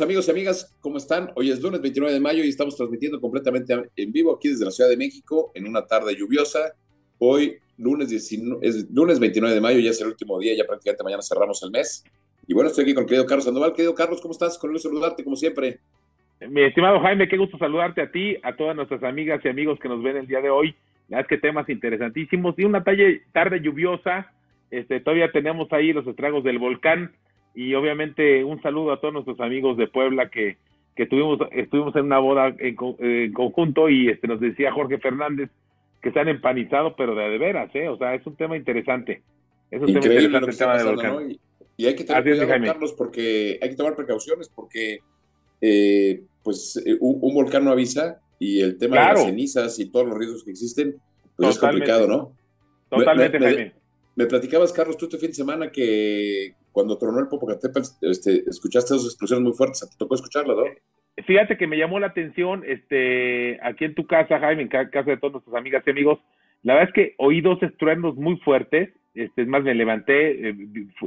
Amigos y amigas, ¿cómo están? Hoy es lunes 29 de mayo y estamos transmitiendo completamente en vivo aquí desde la Ciudad de México en una tarde lluviosa. Hoy lunes, 19, es lunes 29 de mayo, ya es el último día, ya prácticamente mañana cerramos el mes. Y bueno, estoy aquí con el querido Carlos Sandoval. Querido Carlos, ¿cómo estás? Con el saludarte como siempre. Mi estimado Jaime, qué gusto saludarte a ti, a todas nuestras amigas y amigos que nos ven el día de hoy. La que temas interesantísimos y una tarde lluviosa. Este, todavía tenemos ahí los estragos del volcán y obviamente un saludo a todos nuestros amigos de Puebla que, que tuvimos, estuvimos en una boda en, conjunto y este nos decía Jorge Fernández que se han empanizado, pero de, de veras, ¿eh? O sea, es un tema interesante. Es un tema interesante el tema del volcán. Y, hay que tener cuidado, Carlos, porque hay que tomar precauciones, porque eh, pues eh, un, volcán no avisa y el tema de las cenizas y todos los riesgos que existen, pues es complicado, ¿no? Totalmente, me, me, platicabas, Carlos, tú este fin de semana que cuando tronó el Popocatépetl, este, escuchaste esas explosiones muy fuertes, te tocó escucharlas, ¿no? Fíjate que me llamó la atención, este, aquí en tu casa, Jaime, en casa de todas nuestras amigas y amigos, la verdad es que oí dos estruendos muy fuertes, este, es más, me levanté, eh,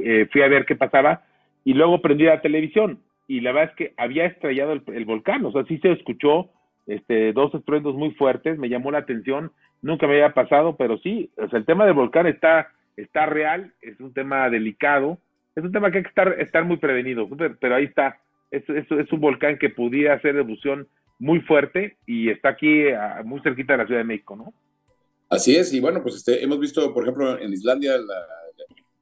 eh, fui a ver qué pasaba, y luego prendí la televisión, y la verdad es que había estrellado el, volcán, o sea, sí se escuchó, este, dos estruendos muy fuertes, me llamó la atención, nunca me había pasado, pero sí, o sea, el tema del volcán está, está real, es un tema delicado, es un tema que hay que estar, estar muy prevenido, pero ahí está. Es, es, un volcán que pudiera hacer erupción muy fuerte y está aquí muy cerquita de la Ciudad de México, ¿no? Así es, y bueno, pues este, hemos visto, por ejemplo, en Islandia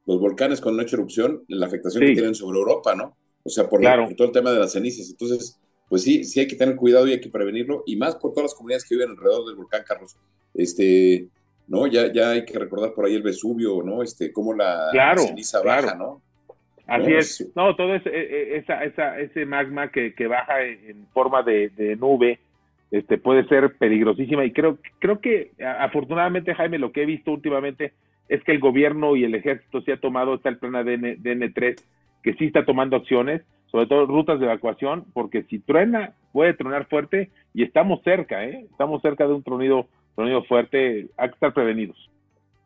los volcanes con hecho erupción, la afectación que tienen sobre Europa, ¿no? O sea, por, todo el tema de las cenizas. Entonces, pues sí, sí hay que tener cuidado y hay que prevenirlo, y más por todas las comunidades que viven alrededor del volcán, Carlos. Este, ¿no? Ya, ya hay que recordar por ahí el Vesubio, ¿no? Este, cómo la, ceniza baja, ¿no? Así es. No, todo ese, e, e, esa, esa, ese magma que, que baja en forma de, de, nube este, puede ser peligrosísima. Y creo, creo que afortunadamente, Jaime, lo que he visto últimamente es que el gobierno y el ejército sí ha tomado, está el plan ADN, DN3, que sí está tomando acciones, sobre todo rutas de evacuación, porque si truena, puede tronar fuerte y estamos cerca, ¿eh? Estamos cerca de un tronido, tronido fuerte, hay que estar prevenidos.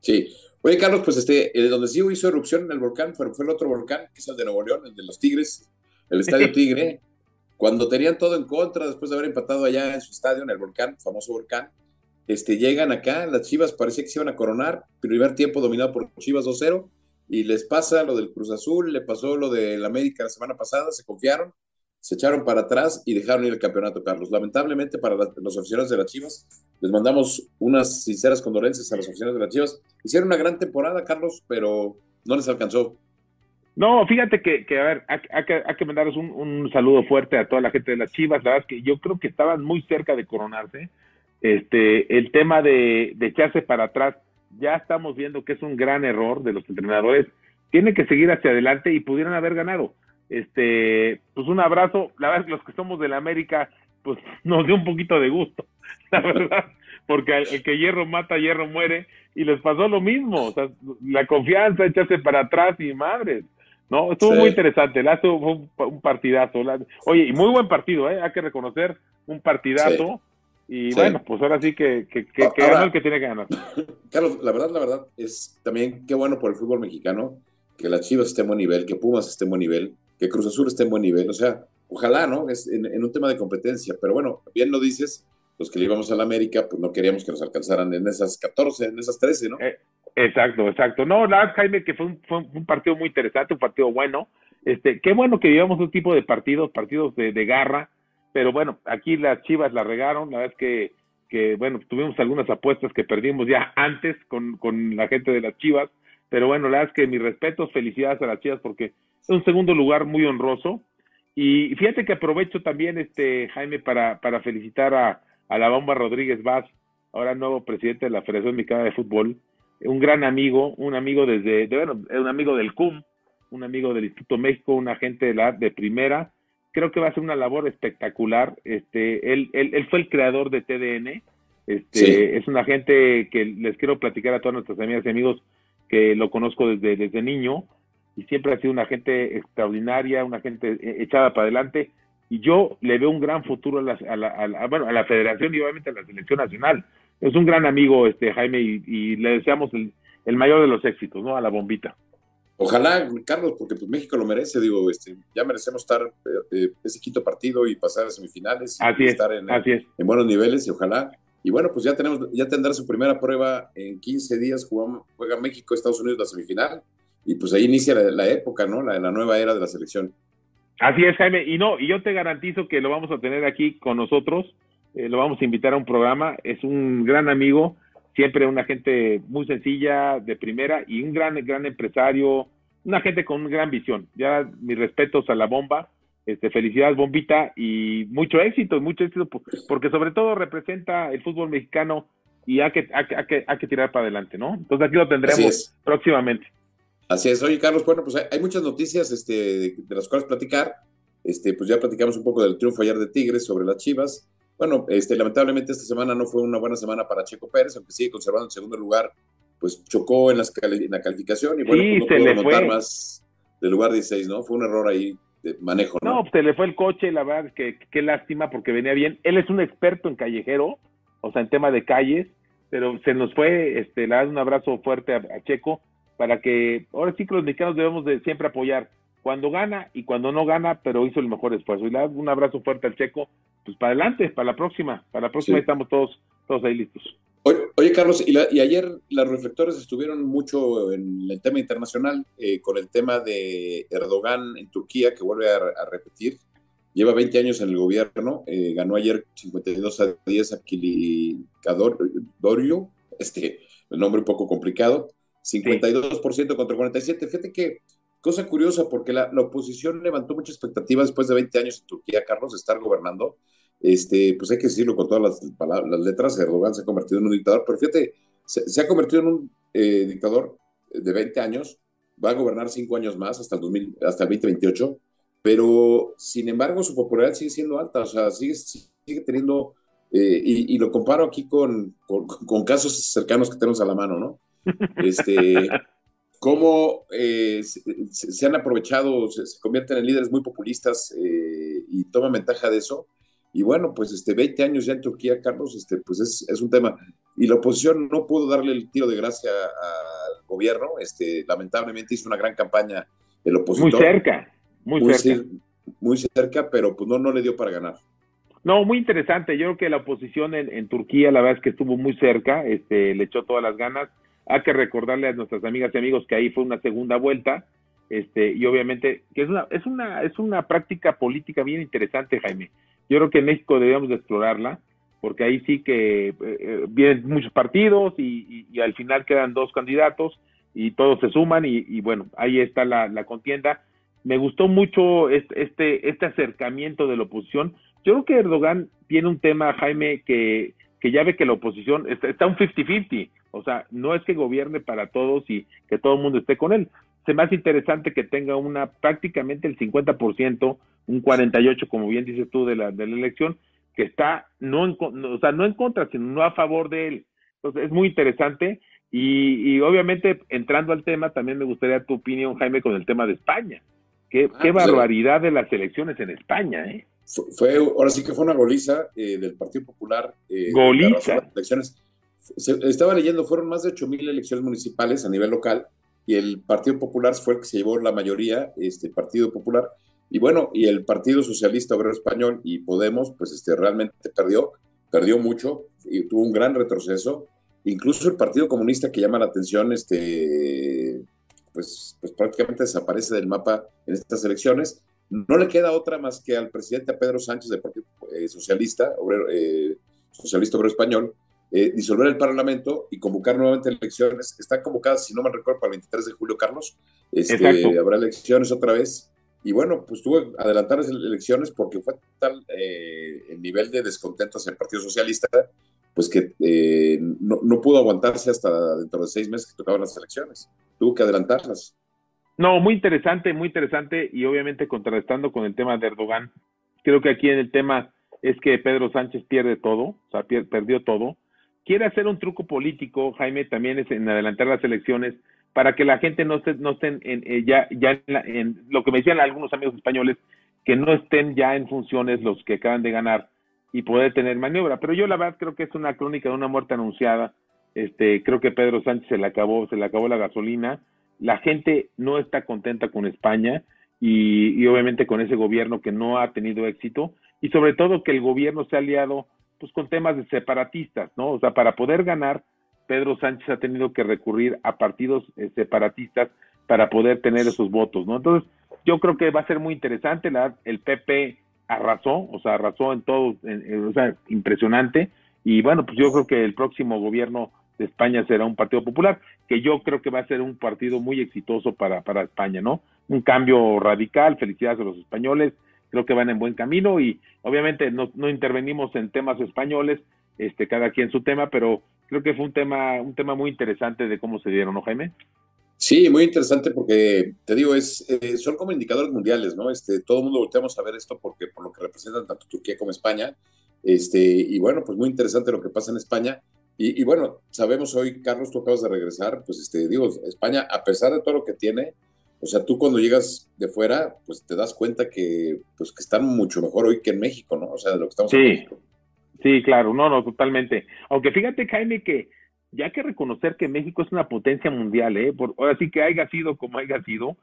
Sí, Oye, Carlos, pues este, eh, donde sí hizo erupción en el volcán fue, el otro volcán, que es el de Nuevo León, el de los Tigres, el Estadio Tigre, cuando tenían todo en contra, después de haber empatado allá en su estadio, en el volcán, famoso volcán, este, llegan acá, las Chivas parecía que se iban a coronar, primer tiempo dominado por Chivas 2-0, y les pasa lo del Cruz Azul, le pasó lo del América la semana pasada, se confiaron, se echaron para atrás y dejaron ir el campeonato, Carlos. Lamentablemente para los aficionados de las Chivas, les mandamos unas sinceras condolencias a los aficionados de las Chivas. Hicieron una gran temporada, Carlos, pero no les alcanzó. No, fíjate que, que a ver, hay, que, hay que mandarles un, un, saludo fuerte a toda la gente de las Chivas. La verdad es que yo creo que estaban muy cerca de coronarse. Este, el tema de, de echarse para atrás, ya estamos viendo que es un gran error de los entrenadores. Tienen que seguir hacia adelante y pudieran haber ganado este, pues un abrazo. La verdad es que los que somos de la América, pues nos dio un poquito de gusto, la verdad, porque el, que hierro mata, hierro muere, y les pasó lo mismo, o sea, la confianza, echarse para atrás y madres. No, estuvo muy interesante, Lazo fue un, partidazo. Oye, y muy buen partido, ¿eh? hay que reconocer, un partidazo. Y bueno, pues ahora sí que, que, que, el que tiene que ganar. Carlos, la verdad, la verdad, es también qué bueno por el fútbol mexicano que las Chivas esté en buen nivel, que Pumas esté en buen nivel, que Cruz Azul esté en buen nivel. O sea, ojalá, ¿no? Es en, un tema de competencia. Pero bueno, bien lo dices, los que le íbamos a la América, pues no queríamos que nos alcanzaran en esas 14, en esas 13, ¿no? Eh, exacto, exacto. No, la Jaime, que fue un, partido muy interesante, un partido bueno. Este, qué bueno que vivamos un tipo de partidos, partidos de, de garra, pero bueno, aquí las Chivas la regaron, la verdad es que, que bueno, tuvimos algunas apuestas que perdimos ya antes con, con la gente de las Chivas, pero bueno, la verdad es que mis respetos, felicidades a las Chivas porque un segundo lugar muy honroso. Y fíjate que aprovecho también, este Jaime, para, para felicitar a, a la Bomba Rodríguez Vaz, ahora nuevo presidente de la Federación Mexicana de Fútbol, un gran amigo, un amigo desde, de, bueno, un amigo del CUM, un amigo del Instituto México, un agente de la de primera. Creo que va a ser una labor espectacular. Este, él, él, él fue el creador de TDN. Este, es un agente que les quiero platicar a todas nuestras amigas y amigos que lo conozco desde, desde niño y siempre ha sido una gente extraordinaria, una gente eh, echada para adelante y yo le veo un gran futuro a la, a la, bueno, a la federación y obviamente a la selección nacional. Es un gran amigo este Jaime y, le deseamos el, el, mayor de los éxitos, ¿no? A la bombita. Ojalá, Carlos, porque pues México lo merece, digo, este, ya merecemos estar eh, eh, ese quinto partido y pasar a semifinales y estar en, en, buenos niveles y ojalá. Y bueno, pues ya tenemos, ya tendrá su primera prueba en 15 días, juega México, Estados Unidos la semifinal, y pues ahí inicia la, época, ¿no? La, la nueva era de la selección. Así es, Jaime, y no, y yo te garantizo que lo vamos a tener aquí con nosotros, eh, lo vamos a invitar a un programa, es un gran amigo, siempre una gente muy sencilla, de primera, y un gran, gran empresario, una gente con gran visión. Ya mis respetos a la bomba, este, felicidades bombita y mucho éxito, mucho éxito, porque sobre todo representa el fútbol mexicano y hay que, hay, que, hay que tirar para adelante, ¿no? Entonces aquí lo tendremos próximamente. Así es, oye Carlos, bueno, pues hay, muchas noticias este, de, las cuales platicar. Este, pues ya platicamos un poco del triunfo ayer de Tigres sobre las Chivas. Bueno, este, lamentablemente esta semana no fue una buena semana para Checo Pérez, aunque sigue conservando el segundo lugar, pues chocó en, la calificación y bueno, pues no pudo remontar más del lugar 16, ¿no? Fue un error ahí de manejo, ¿no? No, pues se le fue el coche, la verdad, que qué lástima porque venía bien. Él es un experto en callejero, o sea, en tema de calles, pero se nos fue, este, le da un abrazo fuerte a, Checo para que, ahora sí que los mexicanos debemos de siempre apoyar cuando gana y cuando no gana, pero hizo el mejor esfuerzo. Y le un abrazo fuerte al Checo pues para adelante, para la próxima, para la próxima estamos todos, todos ahí listos. Oye, Carlos, y, ayer los reflectores estuvieron mucho en el tema internacional, eh, con el tema de Erdogan en Turquía, que vuelve a, repetir. Lleva 20 años en el gobierno, eh, ganó ayer 52 a 10 a Dorio, este, el nombre un poco complicado, 52% contra 47. Fíjate que cosa curiosa, porque la, oposición levantó mucha expectativa después de 20 años en Turquía, Carlos, de estar gobernando este, pues hay que decirlo con todas las, palabras, las letras, Erdogan se ha convertido en un dictador, pero fíjate, se, ha convertido en un eh, dictador de 20 años, va a gobernar 5 años más hasta el, 2000, hasta el 2028, pero sin embargo su popularidad sigue siendo alta, o sea, sigue, sigue teniendo, eh, y, lo comparo aquí con, con, casos cercanos que tenemos a la mano, ¿no? Este, cómo eh, se, han aprovechado, se, se, convierten en líderes muy populistas y toman ventaja de eso y bueno, pues este 20 años ya en Turquía, Carlos, este, pues es, es un tema. Y la oposición no pudo darle el tiro de gracia al gobierno. Este, lamentablemente hizo una gran campaña el opositor. Muy cerca, muy, cerca. Muy cerca, pero pues no, no le dio para ganar. No, muy interesante. Yo creo que la oposición en, en, Turquía, la verdad es que estuvo muy cerca, este, le echó todas las ganas. Hay que recordarle a nuestras amigas y amigos que ahí fue una segunda vuelta, este, y obviamente que es una, es una, es una práctica política bien interesante, Jaime. Yo creo que en México debemos de explorarla, porque ahí sí que eh, eh, vienen muchos partidos y, al final quedan dos candidatos y todos se suman y, bueno, ahí está la, contienda. Me gustó mucho este, este, acercamiento de la oposición. Yo creo que Erdogan tiene un tema, Jaime, que, que ya ve que la oposición está, está un 50-50. O sea, no es que gobierne para todos y que todo el mundo esté con él. Se me hace interesante que tenga una prácticamente el 50% un 48, como bien dices tú, de la, de la elección, que está no en, o sea, no en contra, sino no a favor de él. Entonces, es muy interesante. Y, obviamente, entrando al tema, también me gustaría tu opinión, Jaime, con el tema de España. Qué, ah, qué barbaridad de las elecciones en España, ¿eh? Fue, ahora sí que fue una goliza eh, del Partido Popular. Eh, goliza. Elecciones. estaba leyendo, fueron más de 8 mil elecciones municipales a nivel local y el Partido Popular fue el que se llevó la mayoría, este Partido Popular, y bueno, y el Partido Socialista Obrero Español y Podemos, pues este, realmente perdió, perdió mucho y tuvo un gran retroceso. Incluso el Partido Comunista que llama la atención, este, pues, pues prácticamente desaparece del mapa en estas elecciones. No le queda otra más que al presidente Pedro Sánchez del Partido eh, Socialista, Obrero, eh, Socialista Obrero Español, eh, disolver el Parlamento y convocar nuevamente elecciones. Están convocadas, si no me recuerdo, para el 23 de julio, Carlos. Este, habrá elecciones otra vez. Y bueno, pues tuvo que adelantar las elecciones porque fue tal el nivel de descontento hacia el Partido Socialista, pues que no, no, pudo aguantarse hasta dentro de seis meses que tocaban las elecciones. Tuvo que adelantarlas. No, muy interesante, muy interesante y obviamente contrarrestando con el tema de Erdogan. Creo que aquí en el tema es que Pedro Sánchez pierde todo, o sea, perdió todo. Quiere hacer un truco político, Jaime, también es en adelantar las elecciones para que la gente no esté, no estén en, eh, ya, ya en, lo que me decían algunos amigos españoles, que no estén ya en funciones los que acaban de ganar y poder tener maniobra. Pero yo la verdad creo que es una crónica de una muerte anunciada. Este, creo que Pedro Sánchez se le acabó, se le acabó la gasolina la gente no está contenta con España y, obviamente con ese gobierno que no ha tenido éxito y sobre todo que el gobierno se ha aliado pues con temas de separatistas, ¿no? O sea, para poder ganar, Pedro Sánchez ha tenido que recurrir a partidos eh, separatistas para poder tener esos votos, ¿no? Entonces, yo creo que va a ser muy interesante, la, el PP arrasó, o sea, arrasó en todo, o sea, impresionante, y bueno, pues yo creo que el próximo gobierno España será un partido popular, que yo creo que va a ser un partido muy exitoso para, para España, ¿no? Un cambio radical, felicidades a los españoles, creo que van en buen camino y obviamente no, no intervenimos en temas españoles, este, cada quien su tema, pero creo que fue un tema, un tema muy interesante de cómo se dieron, ¿no, Jaime? Sí, muy interesante porque, te digo, es, eh, son como indicadores mundiales, ¿no? Este, todo el mundo volteamos a ver esto porque por lo que representan tanto Turquía como España, este, y bueno, pues muy interesante lo que pasa en España. Y, y, bueno, sabemos hoy, Carlos, tú acabas de regresar, pues este, digo, España, a pesar de todo lo que tiene, o sea, tú cuando llegas de fuera, pues te das cuenta que, pues, que están mucho mejor hoy que en México, ¿no? O sea, de lo que estamos sí. Sí, claro, no, no, totalmente. Aunque fíjate, Jaime, que ya que reconocer que México es una potencia mundial, ¿eh? Por, ahora sí que haya sido como haya sido,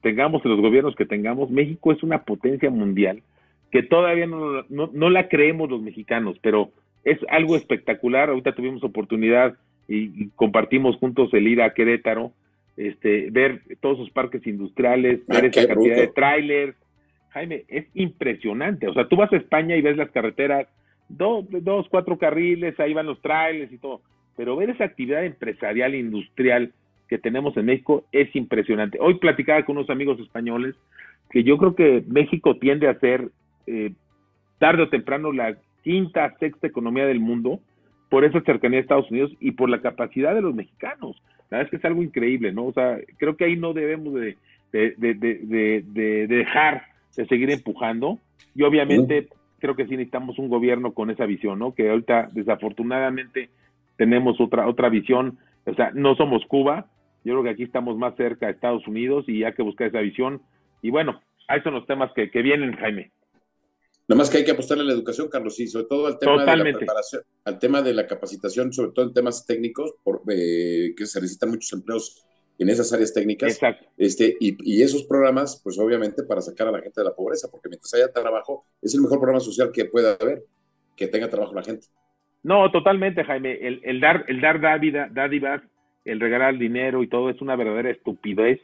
tengamos los gobiernos que tengamos, México es una potencia mundial que todavía no la creemos los mexicanos, pero es algo espectacular. Ahorita tuvimos oportunidad y, y compartimos juntos el ir a Querétaro, este, ver todos sus parques industriales, Ah, ver esa cantidad bruto. de trailers. Jaime, es impresionante. O sea, tú vas a España y ves las carreteras, dos, dos, cuatro carriles, ahí van los trailers y todo. Pero ver esa actividad empresarial, industrial que tenemos en México es impresionante. Hoy platicaba con unos amigos españoles que yo creo que México tiende a ser eh, tarde o temprano la quinta, sexta economía del mundo por esa cercanía a Estados Unidos y por la capacidad de los mexicanos. La verdad es que es algo increíble, ¿no? O sea, creo que ahí no debemos de, de, de, de, de dejar de seguir empujando y obviamente creo que sí necesitamos un gobierno con esa visión, ¿no? Que ahorita desafortunadamente tenemos otra otra visión, o sea, no somos Cuba, yo creo que aquí estamos más cerca de Estados Unidos y hay que buscar esa visión y bueno, ahí son los temas que, que vienen, Jaime. Nada más que hay que apostarle a la educación, Carlos, y sobre todo al tema Totalmente. de la preparación, al tema de la capacitación, sobre todo en temas técnicos, por, eh, que se necesitan muchos empleos en esas áreas técnicas. Exacto. Este, y, y, esos programas, pues obviamente para sacar a la gente de la pobreza, porque mientras haya trabajo, es el mejor programa social que pueda haber, que tenga trabajo la gente. No, totalmente, Jaime. El, el dar, el dar dádivas, el regalar dinero y todo es una verdadera estupidez.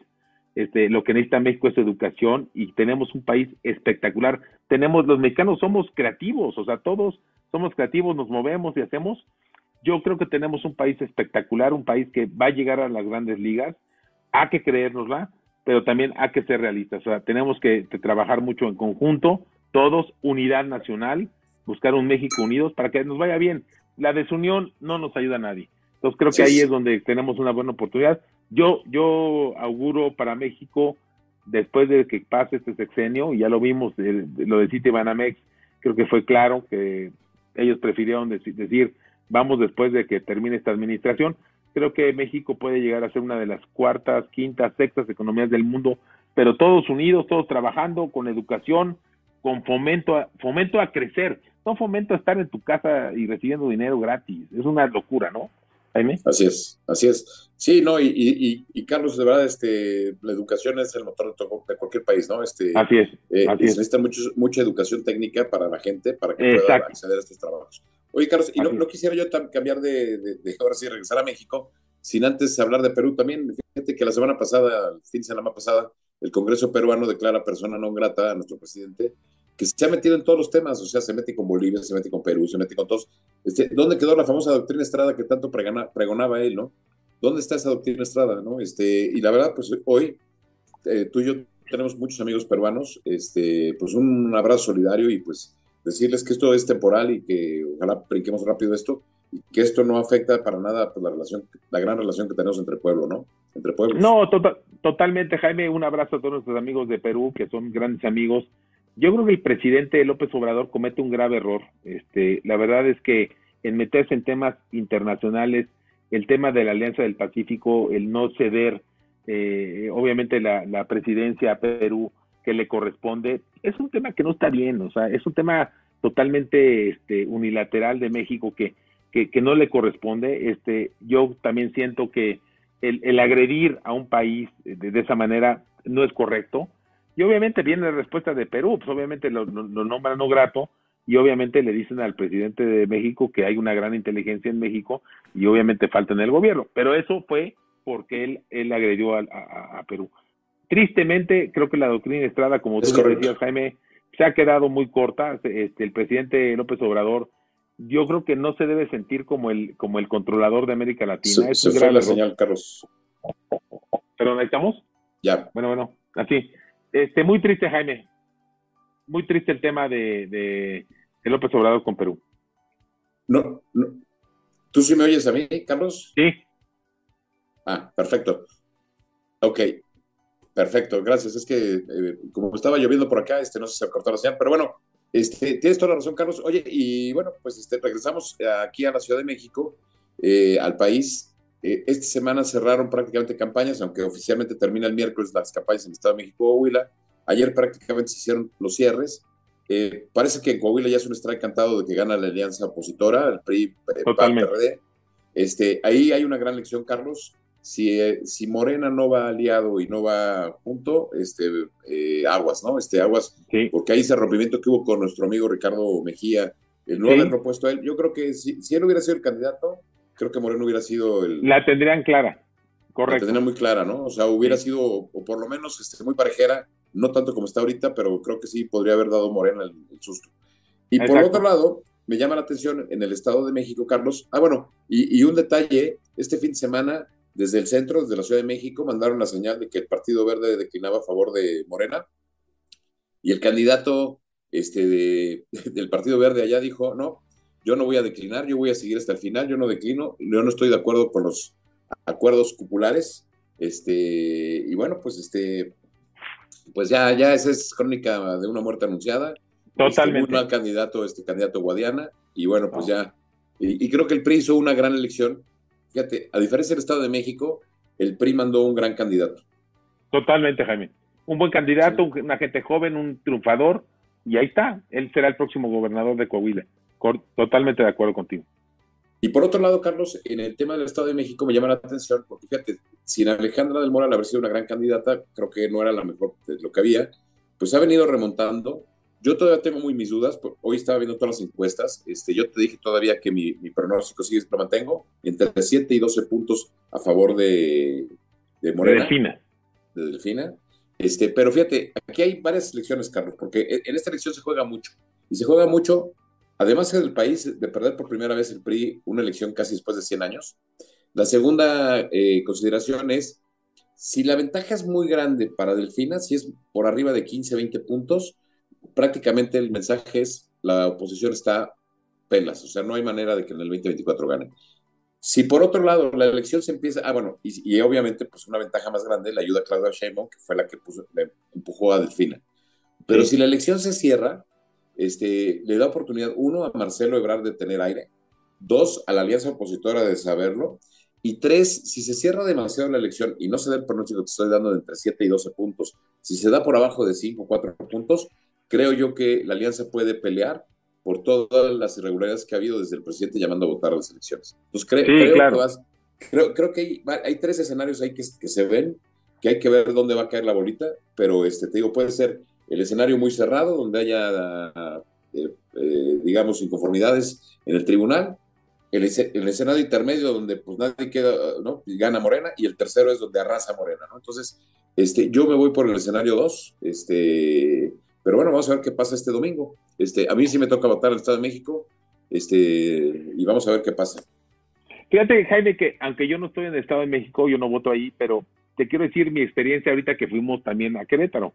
Este, lo que necesita México es educación y tenemos un país espectacular. Tenemos, los mexicanos somos creativos, o sea, todos somos creativos, nos movemos y hacemos. Yo creo que tenemos un país espectacular, un país que va a llegar a las grandes ligas. Hay que creérnosla, pero también hay que ser realistas. O sea, tenemos que, que trabajar mucho en conjunto, todos, unidad nacional, buscar un México unidos para que nos vaya bien. La desunión no nos ayuda a nadie. Entonces creo que ahí es donde tenemos una buena oportunidad. Yo, yo auguro para México, después de que pase este sexenio, y ya lo vimos, el, lo de Citibanamex, creo que fue claro que ellos prefirieron decir, vamos después de que termine esta administración. Creo que México puede llegar a ser una de las cuartas, quintas, sextas economías del mundo, pero todos unidos, todos trabajando con educación, con fomento a, fomento a crecer, no fomento a estar en tu casa y recibiendo dinero gratis. Es una locura, ¿no? Jaime. Así es, así es. Sí, no, y, y, y, Carlos, de verdad, este, la educación es el motor de, cualquier país, ¿no? Este, así es. Eh, así se es. necesita mucho, mucha educación técnica para la gente, para que pueda acceder a estos trabajos. Oye, Carlos, y no, no, quisiera yo cambiar de, de, de, ahora sí, regresar a México, sin antes hablar de Perú también. Fíjate que la semana pasada, el fin de semana pasada, el Congreso peruano declara persona no grata a nuestro presidente, que se ha metido en todos los temas, o sea, se mete con Bolivia, se mete con Perú, se mete con todos. Este, ¿Dónde quedó la famosa doctrina Estrada que tanto pregona, pregonaba él, no? ¿Dónde está esa doctrina Estrada, no? Este, y la verdad, pues hoy eh, tú y yo tenemos muchos amigos peruanos, este, pues un abrazo solidario y pues decirles que esto es temporal y que ojalá brinquemos rápido esto y que esto no afecta para nada pues, la relación, la gran relación que tenemos entre pueblo, ¿no? Entre pueblos. No, to tota-, totalmente, Jaime. Un abrazo a todos nuestros amigos de Perú, que son grandes amigos. Yo creo que el presidente López Obrador comete un grave error. Este, la verdad es que en meterse en temas internacionales, el tema de la Alianza del Pacífico, el no ceder, eh, obviamente la, presidencia a Perú que le corresponde, es un tema que no está bien, o sea, es un tema totalmente este, unilateral de México que, que, no le corresponde. Este, yo también siento que, el, agredir a un país de, esa manera no es correcto. Y obviamente viene la respuesta de Perú, pues obviamente lo, lo, lo nombran no grato, y obviamente le dicen al presidente de México que hay una gran inteligencia en México y obviamente falta en el gobierno. Pero eso fue porque él, él agredió a, Perú. Tristemente, creo que la doctrina Estrada, como tú decías, Jaime, se ha quedado muy corta. Este, el presidente López Obrador, yo creo que no se debe sentir como el, como el controlador de América Latina. Se, es la señal, Carlos. ¿Pero ahí estamos? Ya. Bueno, bueno, así. Este, muy triste, Jaime. Muy triste el tema de López Obrador con Perú. No, no. ¿Tú sí me oyes a mí, Carlos? Sí. Ah, perfecto. Ok, perfecto, gracias. Es que eh, como estaba lloviendo por acá, este no se cortó la señal, pero bueno, este, tienes toda la razón, Carlos. Oye, y bueno, pues este, regresamos aquí a la Ciudad de México, eh, al país. Eh, esta semana cerraron prácticamente campañas, aunque oficialmente termina el miércoles las campañas en el Estado de México o Huila. Ayer prácticamente se hicieron los cierres. Eh, parece que Coahuila ya es un strike cantado de que gana la alianza opositora, el PRI, eh, PRD. Este, ahí hay una gran lección, Carlos. Si, eh, si Morena no va aliado y no va junto, este, aguas, ¿no? Este, aguas, porque ahí ese rompimiento que hubo con nuestro amigo Ricardo Mejía, el no haber propuesto a él, yo creo que si, si, él hubiera sido el candidato, creo que Morena hubiera sido el... La tendrían clara, correcto. La tendrían muy clara, ¿no? O sea, hubiera sido, o por lo menos este, muy parejera, no tanto como está ahorita, pero creo que sí podría haber dado Morena el, susto. Y por otro lado, me llama la atención en el Estado de México, Carlos. Ah, bueno, y, un detalle, este fin de semana, desde el centro, desde la Ciudad de México, mandaron la señal de que el Partido Verde declinaba a favor de Morena. Y el candidato este, del Partido Verde allá dijo, no, yo no voy a declinar, yo voy a seguir hasta el final, yo no declino, yo no estoy de acuerdo con los acuerdos cupulares. Este, y bueno, pues este, pues ya, ya esa es crónica de una muerte anunciada. Este, Totalmente. un mal candidato, este candidato Guadiana, y bueno, pues ya. Y, creo que el PRI hizo una gran elección. Fíjate, a diferencia del Estado de México, el PRI mandó un gran candidato. Totalmente, Jaime. Un buen candidato, una gente joven, un triunfador, y ahí está. Él será el próximo gobernador de Coahuila. Totalmente de acuerdo contigo. Y por otro lado, Carlos, en el tema del Estado de México me llama la atención, porque fíjate, sin Alejandra del Moral haber sido una gran candidata, creo que no era la mejor de lo que había, pues ha venido remontando. Yo todavía tengo muy mis dudas, hoy estaba viendo todas las encuestas, este, yo te dije todavía que mi, pronóstico sigue, lo mantengo, entre 7 y 12 puntos a favor de, de Morena. De Delfina. De Delfina. Este, pero fíjate, aquí hay varias elecciones, Carlos, porque en esta elección se juega mucho. Y se juega mucho Además del país de perder por primera vez el PRI una elección casi después de 100 años. La segunda eh, consideración es, si la ventaja es muy grande para Delfina, si es por arriba de 15, 20 puntos, prácticamente el mensaje es, la oposición está pelas, o sea, no hay manera de que en el 2024 gane. Si por otro lado la elección se empieza, ah, bueno, y, obviamente pues una ventaja más grande la ayuda a Claudia Sheinbaum, que fue la que le empujó a Delfina. Pero si la elección se cierra, este, le da oportunidad, uno, a Marcelo Ebrard de tener aire, dos, a la alianza opositora de saberlo, y tres, si se cierra demasiado la elección y no se da el pronóstico que te estoy dando de entre 7 y 12 puntos, si se da por abajo de 5 o 4 puntos, creo yo que la alianza puede pelear por todas las irregularidades que ha habido desde el presidente llamando a votar a las elecciones. Entonces, creo, que, creo, que hay, tres escenarios ahí que, que se ven, que hay que ver dónde va a caer la bolita, pero este, te digo, puede ser el escenario muy cerrado, donde haya, eh, eh, digamos, inconformidades en el tribunal, el, escenario intermedio donde pues nadie queda, ¿no? gana Morena, y el tercero es donde arrasa Morena, ¿no? Entonces, este, yo me voy por el escenario 2, este, pero bueno, vamos a ver qué pasa este domingo. Este, a mí sí me toca votar al Estado de México, este, y vamos a ver qué pasa. Fíjate, Jaime, que aunque yo no estoy en el Estado de México, yo no voto ahí, pero te quiero decir mi experiencia ahorita que fuimos también a Querétaro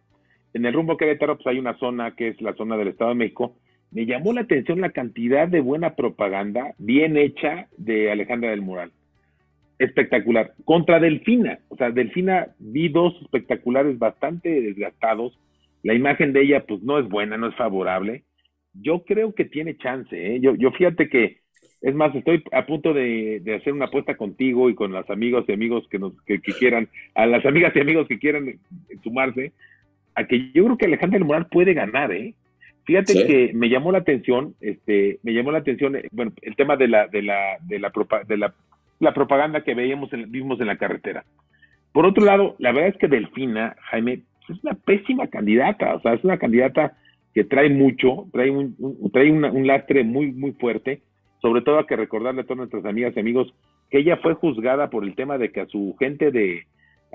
en el rumbo Querétaro pues hay una zona que es la zona del Estado de México. Me llamó la atención la cantidad de buena propaganda bien hecha de Alejandra del Moral. Espectacular. Contra Delfina. O sea, Delfina vi dos espectaculares bastante desgastados. La imagen de ella pues no es buena, no es favorable. Yo creo que tiene chance. ¿eh? Yo, yo fíjate que, es más, estoy a punto de, hacer una apuesta contigo y con las amigos y amigos que, nos, que quieran, a las amigas y amigos que quieran sumarse a que yo creo que Alejandra del Moral puede ganar, ¿eh? Fíjate que me llamó la atención, este, me llamó la atención, eh, bueno, el tema de la, de la, de la, de la la propaganda que veíamos en, vimos en la carretera. Por otro lado, la verdad es que Delfina, Jaime, es una pésima candidata, o sea, es una candidata que trae mucho, trae un, trae un lastre muy, muy fuerte, sobre todo hay que recordarle a todas nuestras amigas y amigos que ella fue juzgada por el tema de que a su gente de,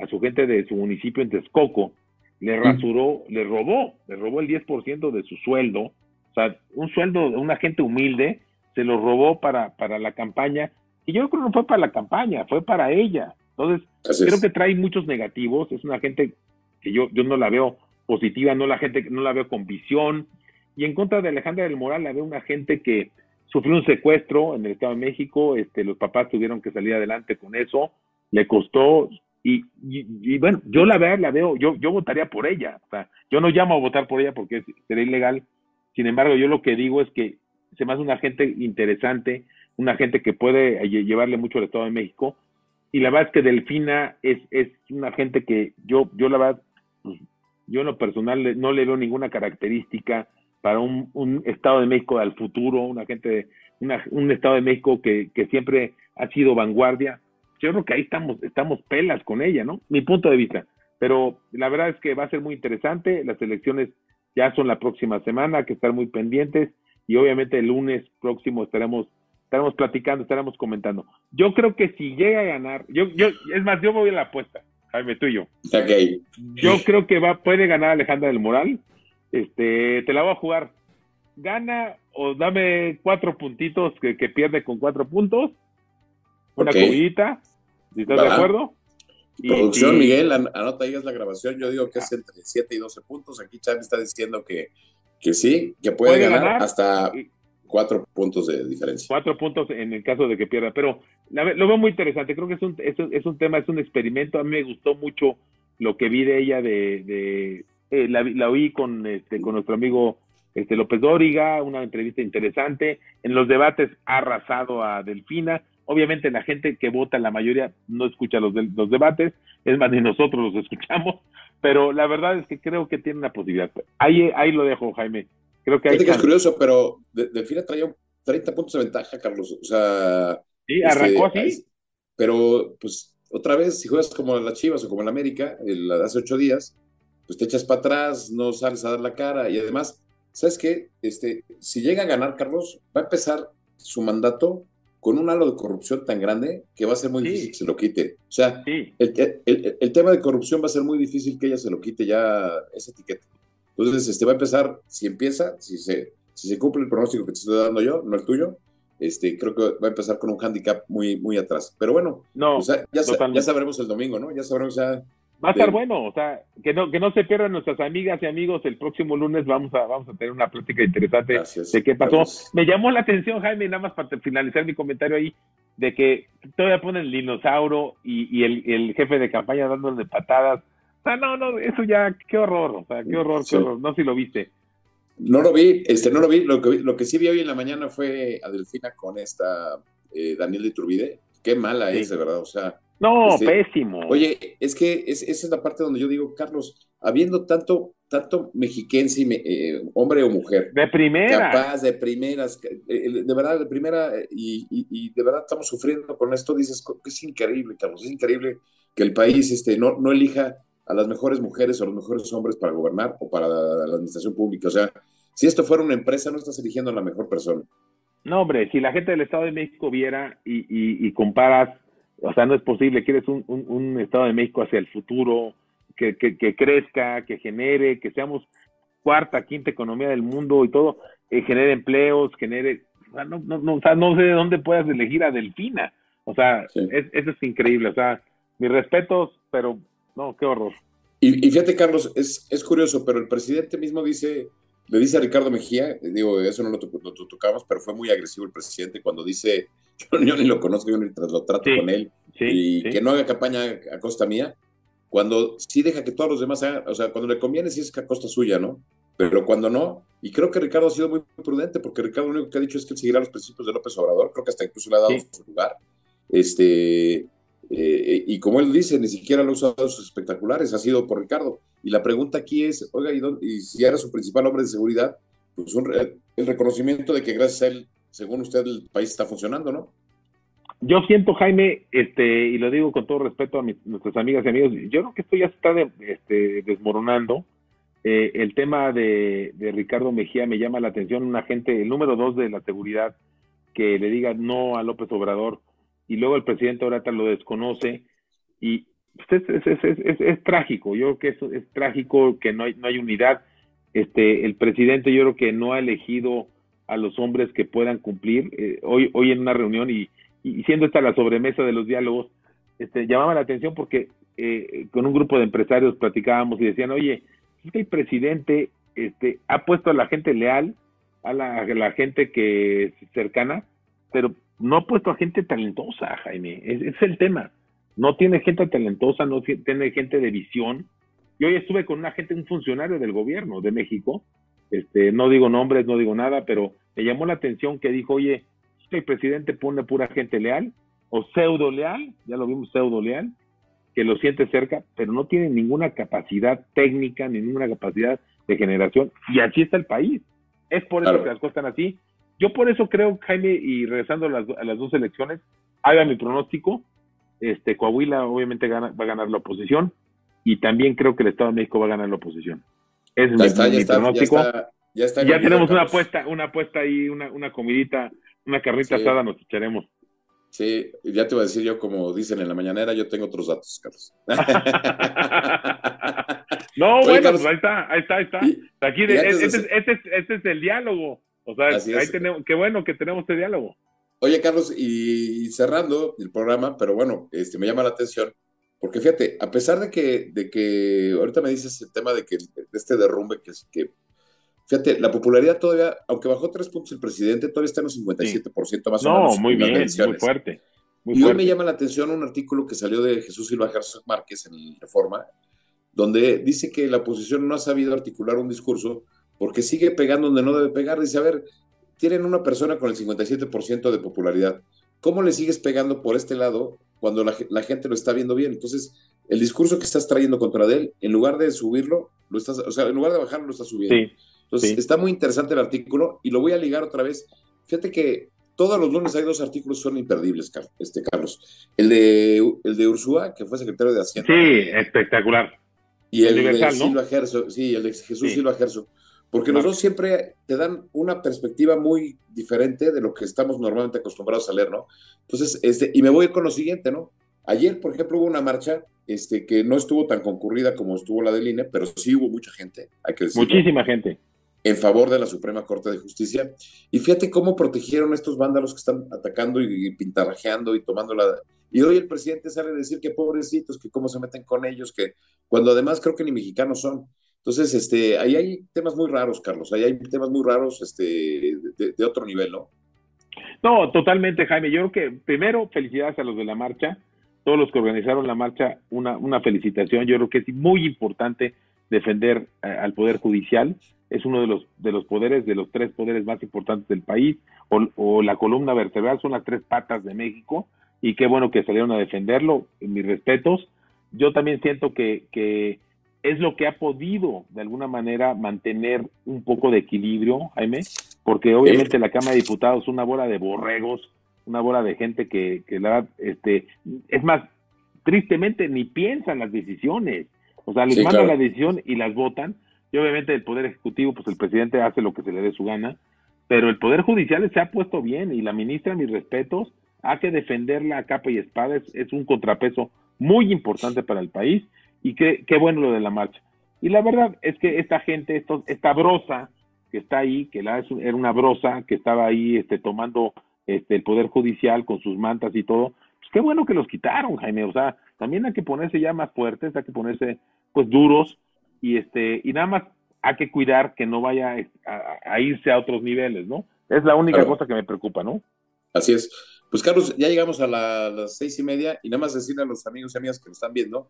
a su gente de su municipio en Texcoco, le rasuró, le robó, le robó el 10% de su sueldo, o sea, un sueldo de una gente humilde, se lo robó para, para la campaña, y yo creo que no fue para la campaña, fue para ella. Entonces, creo que trae muchos negativos, es una gente que yo, yo no la veo positiva, no la gente no la veo con visión, y en contra de Alejandra del Moral la veo una gente que sufrió un secuestro en el Estado de México, este, los papás tuvieron que salir adelante con eso, le costó, y, bueno, yo la veo, la veo, yo, yo votaría por ella, o sea, yo no llamo a votar por ella porque sería ilegal, sin embargo, yo lo que digo es que se me hace una gente interesante, una gente que puede llevarle mucho al Estado de México, y la verdad es que Delfina es, es una gente que yo, yo la verdad, pues, yo en lo personal no le veo ninguna característica para un, un Estado de México al futuro, una gente, una, un Estado de México que, que siempre ha sido vanguardia, yo creo que ahí estamos, estamos pelas con ella, ¿no? Mi punto de vista. Pero la verdad es que va a ser muy interesante. Las elecciones ya son la próxima semana, hay que estar muy pendientes. Y obviamente el lunes próximo estaremos, estaremos platicando, estaremos comentando. Yo creo que si llega a ganar, yo, yo, es más, yo voy a la apuesta, Jaime, tú y yo. Okay. Yo creo que va, puede ganar Alejandra del Moral. Este, te la voy a jugar. Gana o dame cuatro puntitos que, que pierde con cuatro puntos una okay. ¿estás de acuerdo? Producción, Miguel, anota ahí es la grabación. Yo digo que es entre 7 y 12 puntos. Aquí Chávez está diciendo que, que sí, que puede, ganar, hasta 4 puntos de diferencia. 4 puntos en el caso de que pierda. Pero lo veo muy interesante. Creo que es un, es, es, un tema, es un experimento. A mí me gustó mucho lo que vi de ella. de, de eh, la, la, oí con, este, con nuestro amigo este, López Dóriga, una entrevista interesante. En los debates ha arrasado a Delfina Obviamente la gente que vota, la mayoría no escucha los, los debates, es más, ni nosotros los escuchamos, pero la verdad es que creo que tiene una posibilidad. Ahí, ahí lo dejo, Jaime. Creo que, hay que es curioso, pero Delfina traía 30 puntos de ventaja, Carlos. O sea. Sí, arrancó este, así. Pero, pues, otra vez, si juegas como las Chivas o como la América, el, hace ocho días, pues te echas para atrás, no sales a dar la cara. Y además, ¿sabes qué? Este, si llega a ganar, Carlos, va a empezar su mandato con un halo de corrupción tan grande que va a ser muy difícil que se lo quite. O sea, el, tema de corrupción va a ser muy difícil que ella se lo quite ya esa etiqueta. Entonces, este va a empezar, si empieza, si se, si se cumple el pronóstico que te estoy dando yo, no el tuyo, este, creo que va a empezar con un handicap muy, muy atrás. Pero bueno, no, ya, ya, sabremos el domingo, ¿no? Ya sabremos ya Va a estar bueno, o sea, que no, que no se pierdan nuestras amigas y amigos. El próximo lunes vamos a, vamos a tener una plática interesante de qué pasó. Me llamó la atención, Jaime, nada más para finalizar mi comentario ahí, de que todavía ponen el dinosaurio y, y el, el, jefe de campaña dándole patadas. O sea, no, no, eso ya, qué horror, o sea, qué horror, qué horror. No sé si lo viste. No lo vi, este, no lo vi. Lo que, lo que sí vi hoy en la mañana fue a Delfina con esta eh, Daniel de Turbide. Qué mala es, de verdad, o sea no, pésimo. Oye, es que es, esa es la parte donde yo digo, Carlos, habiendo tanto, tanto mexiquense, eh, hombre o mujer. De primera. Capaz, de primeras, eh, de verdad, de primera, y, de verdad estamos sufriendo con esto, dices, es increíble, Carlos, es increíble que el país este, no, no elija a las mejores mujeres o los mejores hombres para gobernar o para la, administración pública. O sea, si esto fuera una empresa, no estás eligiendo a la mejor persona. No, hombre, si la gente del Estado de México viera y, y, y comparas o sea, no es posible. Quieres un, un, Estado de México hacia el futuro, que, que, crezca, que genere, que seamos cuarta, quinta economía del mundo y todo, eh, genere empleos, genere. O sea, no, no, o sea, no sé de dónde puedas elegir a Delfina. O sea, es, eso es increíble. O sea, mis respetos, pero no, qué horror. Y, y fíjate, Carlos, es, es curioso, pero el presidente mismo dice le dice a Ricardo Mejía, digo, eso no lo, tocamos, pero fue muy agresivo el presidente cuando dice, yo, ni lo conozco, yo ni lo trato con él, y que no haga campaña a costa mía, cuando sí deja que todos los demás hagan, o sea, cuando le conviene sí es a costa suya, ¿no? Pero cuando no, y creo que Ricardo ha sido muy prudente, porque Ricardo lo único que ha dicho es que él seguirá los principios de López Obrador, creo que hasta incluso le ha dado su lugar. Este, eh, y como él dice, ni siquiera lo ha usado sus espectaculares, ha sido por Ricardo. Y la pregunta aquí es, oiga, ¿y, si era su principal hombre de seguridad? Pues el reconocimiento de que gracias a él, según usted, el país está funcionando, ¿no? yo siento, Jaime, este, y lo digo con todo respeto a nuestras amigas y amigos, yo creo que esto ya se está este, desmoronando. Eh, el tema de, Ricardo Mejía me llama la atención, un agente, el número dos de la seguridad, que le diga no a López Obrador, y luego el presidente ahora lo desconoce, y pues, es, es, es, trágico, yo creo que es, trágico que no hay, no hay unidad. Este, el presidente yo creo que no ha elegido a los hombres que puedan cumplir. Eh, hoy, hoy en una reunión y y siendo esta la sobremesa de los diálogos, este, llamaba la atención porque eh, con un grupo de empresarios platicábamos y decían, oye, es que el presidente este, ha puesto a la gente leal, a la, gente que cercana, pero no ha puesto a gente talentosa, Jaime, es el tema. No tiene gente talentosa, no tiene gente de visión. Yo hoy estuve con una gente, un funcionario del gobierno de México, este, no digo nombres, no digo nada, pero me llamó la atención que dijo, oye, el presidente pone pura gente leal o pseudo leal, ya lo vimos pseudo leal, que lo siente cerca, pero no tiene ninguna capacidad técnica, ninguna capacidad de generación, y así está el país. Es por eso que las cosas están así. Yo por eso creo, Jaime, y regresando a las, dos elecciones, haga mi pronóstico, este Coahuila obviamente va a ganar la oposición, y también creo que el Estado de México va a ganar la oposición. Ese es mi, pronóstico. Ya, ya, tenemos una apuesta, una apuesta ahí, una, una comidita una carrita asada nos echaremos. Sí, ya te voy a decir yo, como dicen en la mañanera, yo tengo otros datos, Carlos. no, bueno, pues ahí está, ahí está, ahí está. Aquí, este, este, es, el diálogo. O sea, ahí tenemos, qué bueno que tenemos este diálogo. Oye, Carlos, y cerrando el programa, pero bueno, este me llama la atención, porque fíjate, a pesar de que, de que ahorita me dices el tema de que de este derrumbe que, que Fíjate, la popularidad todavía, aunque bajó tres puntos el presidente, todavía está en un 57% más o menos. No, muy bien, muy fuerte. y hoy me llama la atención un artículo que salió de Jesús Silva Márquez en Reforma, donde dice que la oposición no ha sabido articular un discurso porque sigue pegando donde no debe pegar. Dice, a ver, tienen una persona con el 57% de popularidad. ¿Cómo le sigues pegando por este lado cuando la, la, gente lo está viendo bien? Entonces, el discurso que estás trayendo contra él, en lugar de subirlo, lo estás, o sea, en lugar de bajarlo, lo estás subiendo. Sí. Entonces, está muy interesante el artículo y lo voy a ligar otra vez. Fíjate que todos los lunes hay dos artículos que son imperdibles, este, Carlos. El de, el de Ursúa, que fue secretario de Hacienda. Sí, espectacular. Y el, de Silva Gerso, sí, el de Jesús Silva Gerso. Porque los dos siempre te dan una perspectiva muy diferente de lo que estamos normalmente acostumbrados a leer, ¿no? Entonces, este, y me voy con lo siguiente, ¿no? Ayer, por ejemplo, hubo una marcha este, que no estuvo tan concurrida como estuvo la del INE, pero sí hubo mucha gente, hay que decirlo. Muchísima gente en favor de la Suprema Corte de Justicia. Y fíjate cómo protegieron estos vándalos que están atacando y, pintarrajeando y tomando la... Y hoy el presidente sale a decir que pobrecitos, que cómo se meten con ellos, que cuando además creo que ni mexicanos son. Entonces, este, ahí hay temas muy raros, Carlos, ahí hay temas muy raros este, de, otro nivel, ¿no? No, totalmente, Jaime. Yo creo que primero, felicidades a los de la marcha, todos los que organizaron la marcha, una, una felicitación. Yo creo que es muy importante defender eh, al Poder Judicial es uno de los, de los poderes, de los tres poderes más importantes del país, o, la columna vertebral, son las tres patas de México, y qué bueno que salieron a defenderlo, en mis respetos. Yo también siento que, que es lo que ha podido, de alguna manera, mantener un poco de equilibrio, Jaime, porque obviamente la Cámara de Diputados es una bola de borregos, una bola de gente que, que la este, es más, tristemente ni piensan las decisiones, o sea, les mandan la decisión y las votan, y obviamente el Poder Ejecutivo, pues el presidente hace lo que se le dé su gana, pero el Poder Judicial se ha puesto bien y la ministra, mis respetos, ha que defenderla a capa y espada, es, un contrapeso muy importante para el país y qué, qué bueno lo de la marcha. Y la verdad es que esta gente, esto, esta brosa que está ahí, que la, era una brosa que estaba ahí este, tomando este, el Poder Judicial con sus mantas y todo, pues qué bueno que los quitaron, Jaime. O sea, también hay que ponerse ya más fuertes, hay que ponerse pues duros y este y nada más hay que cuidar que no vaya a, irse a otros niveles, ¿no? Es la única cosa que me preocupa, ¿no? Así es. Pues Carlos, ya llegamos a las seis y media y nada más decirle a los amigos y amigas que nos están viendo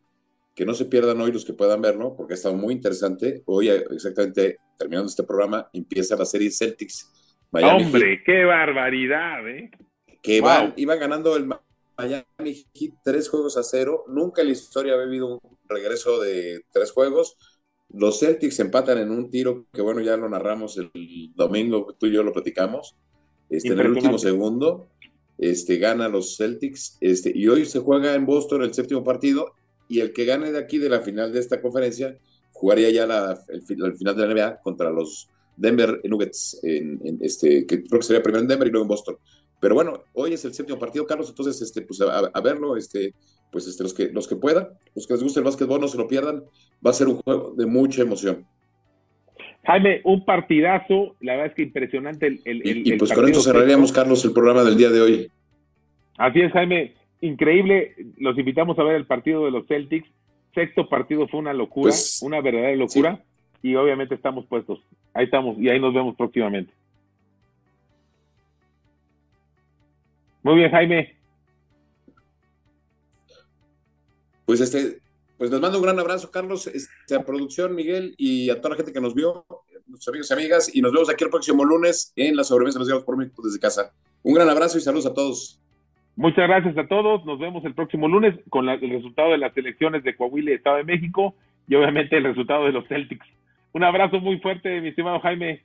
que no se pierdan hoy los que puedan verlo, porque ha estado muy interesante. Hoy, exactamente, terminando este programa, empieza la serie Celtics. Hombre, qué barbaridad, ¿eh? Que van, iban ganando el Miami Heat tres juegos a cero. Nunca en la historia había habido un regreso de tres juegos. Los Celtics empatan en un tiro que, bueno, ya lo narramos el domingo, tú y yo lo platicamos, este, en el último segundo. este, gana los Celtics, este, y hoy se juega en Boston el séptimo partido, y el que gane de aquí de la final de esta conferencia jugaría ya la, el, final de la NBA contra los Denver Nuggets, en, este, que creo que sería primero en Denver y luego en Boston. Pero bueno, hoy es el séptimo partido, Carlos, entonces este, pues a, verlo, este, pues este, los que, los que puedan, los que les guste el básquetbol, no se lo pierdan, va a ser un juego de mucha emoción. Jaime, un partidazo, la verdad es que impresionante el... el y, pues con esto cerraríamos, Carlos, el programa del día de hoy. Así es, Jaime, increíble, los invitamos a ver el partido de los Celtics, sexto partido fue una locura, pues, una verdadera locura, y obviamente estamos puestos, ahí estamos, y ahí nos vemos próximamente. Muy bien, Jaime. Pues este, pues les mando un gran abrazo, Carlos, este, a producción, Miguel, y a toda la gente que nos vio, nuestros amigos y amigas, y nos vemos aquí el próximo lunes en la sobremesa de los días por México desde casa. Un gran abrazo y saludos a todos. Muchas gracias a todos. Nos vemos el próximo lunes con el resultado de las elecciones de Coahuila Estado de México y obviamente el resultado de los Celtics. Un abrazo muy fuerte, mi estimado Jaime.